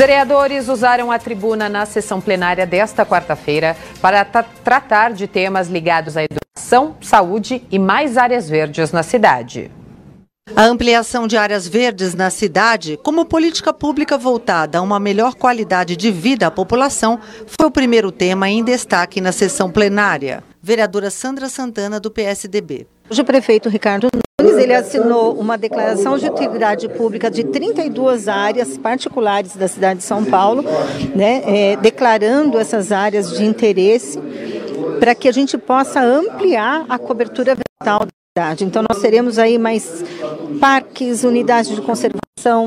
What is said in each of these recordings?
vereadores usaram a tribuna na sessão plenária desta quarta-feira para tratar de temas ligados à educação, saúde e mais áreas verdes na cidade. A ampliação de áreas verdes na cidade, como política pública voltada a uma melhor qualidade de vida à população, foi o primeiro tema em destaque na sessão plenária. Vereadora Sandra Santana, do PSDB. Hoje o prefeito Ricardo Nunes ele assinou uma declaração de utilidade pública de 32 áreas particulares da cidade de São Paulo, né, é, declarando essas áreas de interesse para que a gente possa ampliar a cobertura vegetal então nós teremos aí mais parques, unidades de conservação,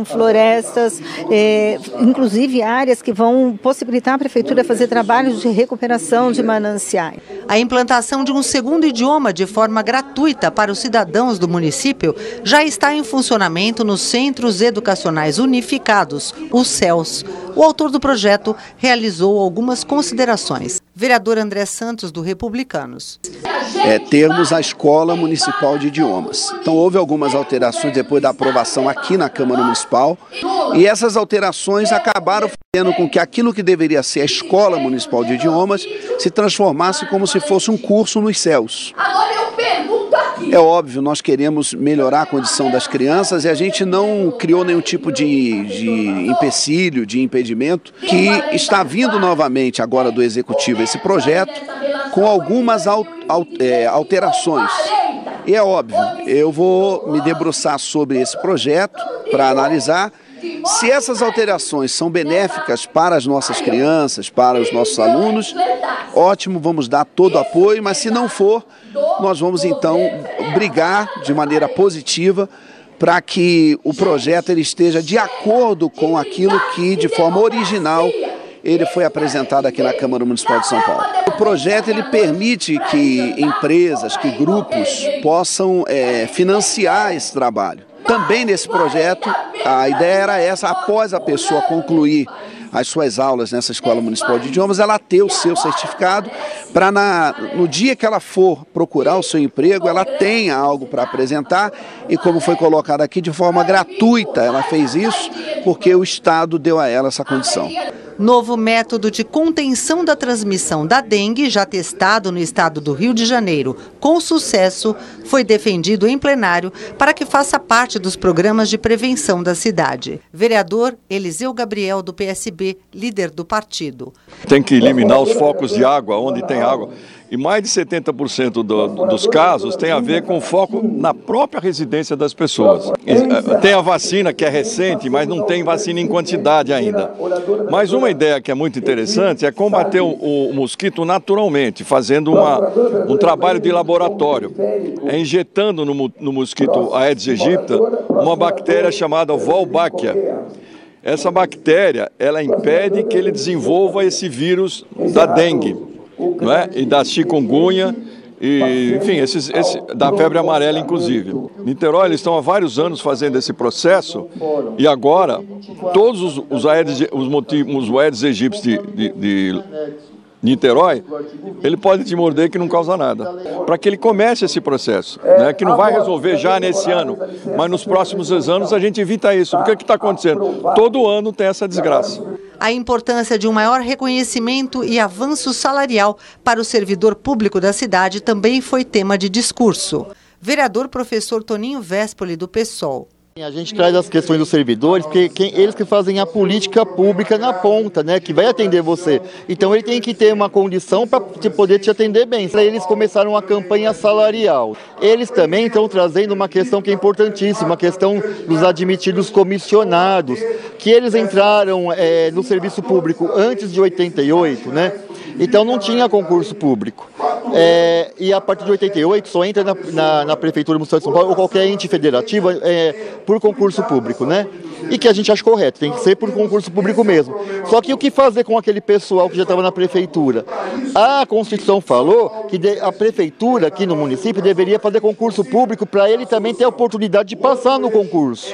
florestas, é, inclusive áreas que vão possibilitar a prefeitura fazer trabalhos de recuperação de mananciais. A implantação de um segundo idioma de forma gratuita para os cidadãos do município já está em funcionamento nos Centros Educacionais Unificados, os CELS. O autor do projeto realizou algumas considerações. Vereador André Santos, do Republicanos. É, termos a Escola Municipal de Idiomas. Então, houve algumas alterações depois da aprovação aqui na Câmara Municipal, e essas alterações acabaram fazendo com que aquilo que deveria ser a Escola Municipal de Idiomas se transformasse como se fosse um curso nos céus. É óbvio, nós queremos melhorar a condição das crianças e a gente não criou nenhum tipo de, de empecilho, de impedimento, que está vindo novamente agora do Executivo esse projeto com algumas é, alterações. E é óbvio, eu vou me debruçar sobre esse projeto para analisar se essas alterações são benéficas para as nossas crianças, para os nossos alunos, ótimo, vamos dar todo o apoio, mas se não for, nós vamos então brigar de maneira positiva para que o projeto ele esteja de acordo com aquilo que de forma original ele foi apresentado aqui na Câmara Municipal de São Paulo. O projeto ele permite que empresas, que grupos possam é, financiar esse trabalho. Também nesse projeto, a ideia era essa, após a pessoa concluir as suas aulas nessa Escola Municipal de Idiomas, ela ter o seu certificado para no dia que ela for procurar o seu emprego, ela tenha algo para apresentar e como foi colocado aqui, de forma gratuita, ela fez isso porque o Estado deu a ela essa condição. Novo método de contenção da transmissão da dengue, já testado no estado do Rio de Janeiro com sucesso, foi defendido em plenário para que faça parte dos programas de prevenção da cidade. Vereador Eliseu Gabriel, do PSB, líder do partido. Tem que eliminar os focos de água onde tem água. E mais de 70% do, dos casos tem a ver com foco na própria residência das pessoas. Eh, tem a vacina que é recente, mas não tem vacina em quantidade ainda. Mas uma ideia que é muito interessante é combater o, o mosquito naturalmente, fazendo uma, um trabalho de laboratório. É injetando no, no mosquito Aedes aegypti uma bactéria chamada Wolbachia. Essa bactéria, ela impede que ele desenvolva esse vírus da dengue não é? e da chikungunya, e, enfim, esses, esse, da febre amarela, inclusive. Niterói, eles estão há vários anos fazendo esse processo e agora todos os, os Aedes, os, os Aedes egípcios de, de, de Niterói, ele pode te morder que não causa nada. Para que ele comece esse processo, né, que não vai resolver já nesse ano, mas nos próximos anos a gente evita isso. O que está acontecendo? Todo ano tem essa desgraça. A importância de um maior reconhecimento e avanço salarial para o servidor público da cidade também foi tema de discurso. Vereador professor Toninho Véspoli, do PSOL. A gente traz as questões dos servidores, porque quem, eles que fazem a política pública na ponta, né, que vai atender você. Então ele tem que ter uma condição para poder te atender bem. Eles começaram a campanha salarial. Eles também estão trazendo uma questão que é importantíssima, a questão dos admitidos comissionados, que eles entraram é, no serviço público antes de 88, né? Então não tinha concurso público. É, e a partir de 88 só entra na, na, na, Prefeitura Municipal de São Paulo ou qualquer ente federativo é, por concurso público, né? E que a gente acha correto, tem que ser por concurso público mesmo. Só que o que fazer com aquele pessoal que já estava na Prefeitura? A Constituição falou que a Prefeitura aqui no município deveria fazer concurso público para ele também ter a oportunidade de passar no concurso.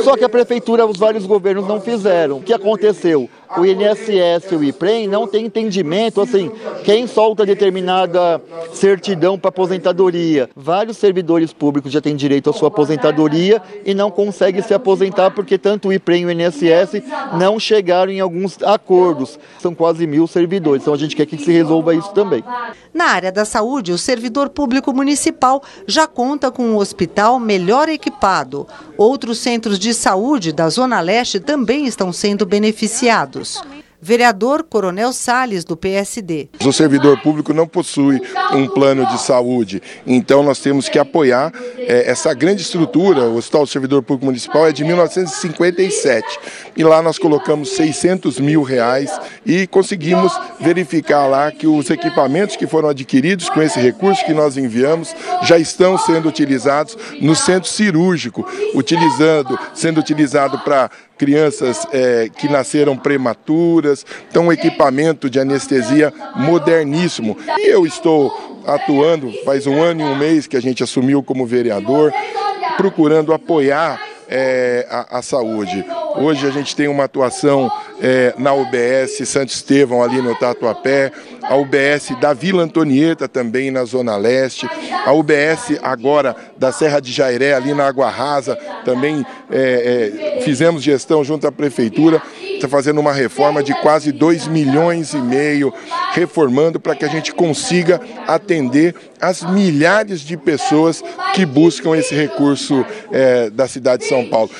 Só que a Prefeitura, os vários governos não fizeram. O que aconteceu? o INSS e o IPREM não tem entendimento, assim, quem solta determinada certidão para aposentadoria. Vários servidores públicos já têm direito à sua aposentadoria e não conseguem se aposentar porque tanto o IPREM e o INSS não chegaram em alguns acordos. São quase mil servidores, então a gente quer que se resolva isso também. Na área da saúde, o servidor público municipal já conta com um hospital melhor equipado. Outros centros de saúde da Zona Leste também estão sendo beneficiados. Vereador Coronel Sales, do PSD. O servidor público não possui um plano de saúde, então nós temos que apoiar é, essa grande estrutura. O Hospital do Servidor Público Municipal é de 1957 e lá nós colocamos 600 mil reais e conseguimos verificar lá que os equipamentos que foram adquiridos com esse recurso que nós enviamos já estão sendo utilizados no centro cirúrgico, utilizando, sendo utilizado para crianças é, que nasceram prematuras, então um equipamento de anestesia moderníssimo. E eu estou atuando faz um ano e um mês que a gente assumiu como vereador, procurando apoiar é, a, a, saúde. Hoje a gente tem uma atuação é, na UBS Santo Estevão, ali no Tatuapé, a UBS da Vila Antonieta, também na Zona Leste, a UBS agora da Serra de Jairé, ali na Água Rasa, também é, é fizemos gestão junto à Prefeitura, está fazendo uma reforma de quase 2 milhões e meio, reformando para que a gente consiga atender as milhares de pessoas que buscam esse recurso é, da cidade de São Paulo.